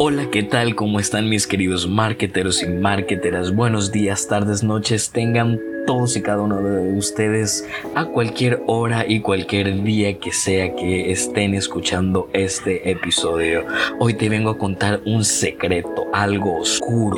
Hola, ¿qué tal? ¿Cómo están mis queridos marketeros y marketeras? Buenos días, tardes, noches, tengan todos y cada uno de ustedes a cualquier hora y cualquier día que sea que estén escuchando este episodio. Hoy te vengo a contar un secreto, algo oscuro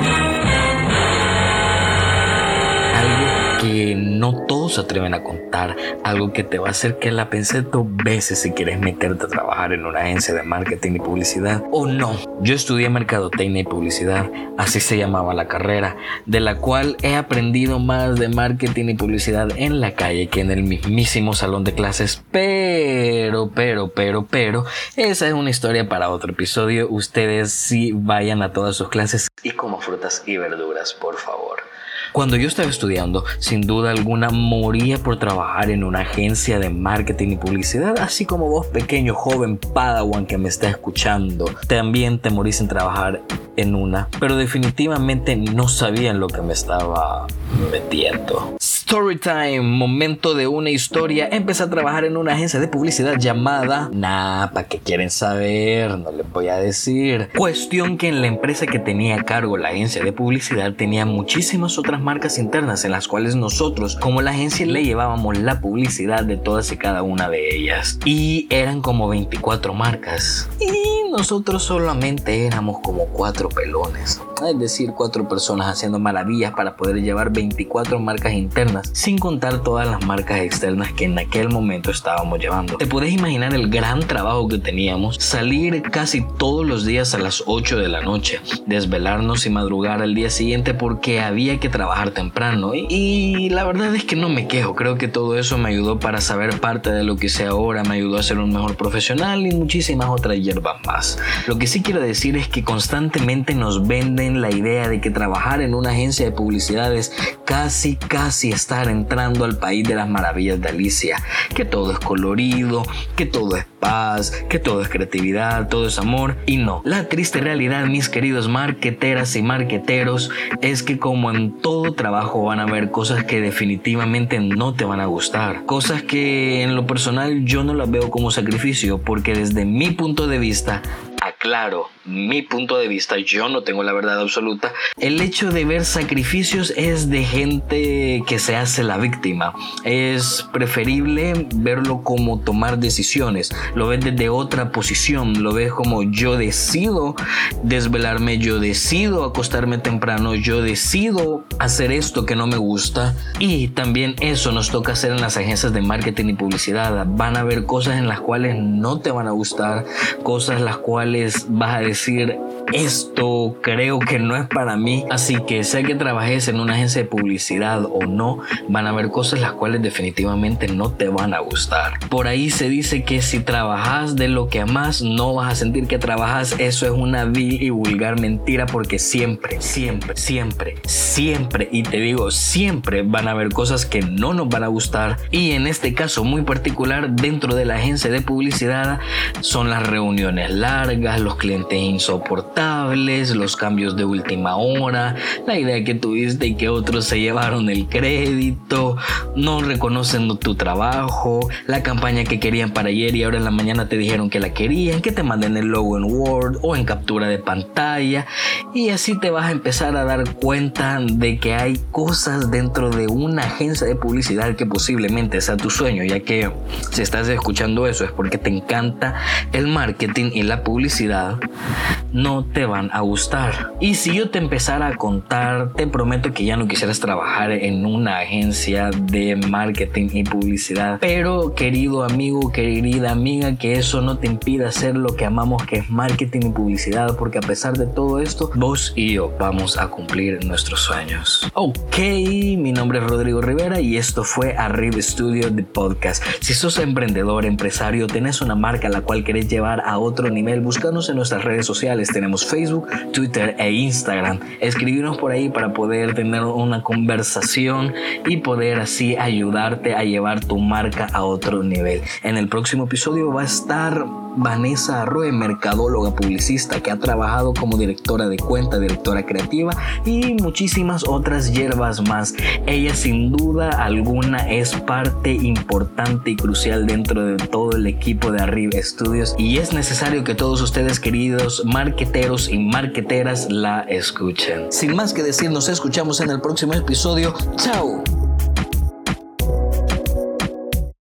que no todos se atreven a contar, algo que te va a hacer que la penses dos veces si quieres meterte a trabajar en una agencia de marketing y publicidad o no. Yo estudié mercadotecnia y publicidad, así se llamaba la carrera, de la cual he aprendido más de marketing y publicidad en la calle que en el mismísimo salón de clases, pero, pero, pero, pero, esa es una historia para otro episodio. Ustedes sí vayan a todas sus clases y como frutas y verduras, por favor. Cuando yo estaba estudiando, sin duda alguna moría por trabajar en una agencia de marketing y publicidad, así como vos pequeño joven padawan que me está escuchando, también te morís en trabajar en una, pero definitivamente no sabía en lo que me estaba metiendo. Storytime, momento de una historia. Empecé a trabajar en una agencia de publicidad llamada Nah, ¿para qué quieren saber? No les voy a decir. Cuestión que en la empresa que tenía a cargo la agencia de publicidad tenía muchísimas otras marcas internas en las cuales nosotros, como la agencia, le llevábamos la publicidad de todas y cada una de ellas. Y eran como 24 marcas. Y nosotros solamente éramos como cuatro pelones. Es decir, cuatro personas haciendo maravillas para poder llevar 24 marcas internas, sin contar todas las marcas externas que en aquel momento estábamos llevando. Te puedes imaginar el gran trabajo que teníamos, salir casi todos los días a las 8 de la noche, desvelarnos y madrugar al día siguiente porque había que trabajar temprano. Y, la verdad es que no me quejo, creo que todo eso me ayudó para saber parte de lo que sé ahora, me ayudó a ser un mejor profesional y muchísimas otras hierbas más. Lo que sí quiero decir es que constantemente nos venden la idea de que trabajar en una agencia de publicidad es casi, casi estar entrando al país de las maravillas de Alicia. Que todo es colorido, que todo es paz, que todo es creatividad, todo es amor. Y no, la triste realidad, mis queridos marqueteras y marqueteros, es que como en todo trabajo van a haber cosas que definitivamente no te van a gustar. Cosas que en lo personal yo no las veo como sacrificio, porque desde mi punto de vista, aclaro, mi punto de vista, yo no tengo la verdad absoluta, el hecho de ver sacrificios es de gente que se hace la víctima. Es preferible verlo como tomar decisiones. Lo ves desde otra posición, lo ves como yo decido desvelarme, yo decido acostarme temprano, yo decido hacer esto que no me gusta. Y también eso nos toca hacer en las agencias de marketing y publicidad. Van a haber cosas en las cuales no te van a gustar, cosas las cuales vas a decir, esto creo que no es para mí. Así que sé que trabajes en una agencia de publicidad o no, van a haber cosas las cuales definitivamente no te van a gustar. Por ahí se dice que si trabajas de lo que amas, no vas a sentir que trabajas. Eso es una vil y vulgar mentira porque siempre, siempre, siempre, siempre, y te digo, siempre van a haber cosas que no nos van a gustar. Y en este caso muy particular, dentro de la agencia de publicidad, son las reuniones largas, los clientes insoportables, los cambios de última hora, la idea que tuviste y que otros se llevaron el crédito, no reconocen tu trabajo, la campaña que querían para ayer y ahora en la mañana te dijeron que la querían, que te manden el logo en Word o en captura de pantalla y así te vas a empezar a dar cuenta de que hay cosas dentro de una agencia de publicidad que posiblemente sea tu sueño, ya que si estás escuchando eso es porque te encanta el marketing y la publicidad no te van a gustar. Y si yo te empezara a contar, te prometo que ya no quisieras trabajar en una agencia de marketing y publicidad. Pero querido amigo, querida amiga, que eso no te impida hacer lo que amamos, que es marketing y publicidad, porque a pesar de todo esto, vos y yo vamos a cumplir nuestros sueños. Ok, mi nombre es Rodrigo Rivera y esto fue Arriba Studio de Podcast. Si sos emprendedor, empresario, tenés una marca a la cual querés llevar a otro nivel, búscanos en nuestras redes sociales. Tenemos Facebook, Twitter e Instagram. Escribirnos por ahí para poder tener una conversación y poder así ayudarte a llevar tu marca a otro nivel. En el próximo episodio va a estar Vanessa Arroe, mercadóloga publicista que ha trabajado como directora de cuenta, directora creativa y muchísimas otras hierbas más. Ella sin duda alguna es parte importante y crucial dentro de todo el equipo de Arriba Studios y es necesario que todos ustedes queridos y marqueteras la escuchen. Sin más que decir, nos escuchamos en el próximo episodio. Chao.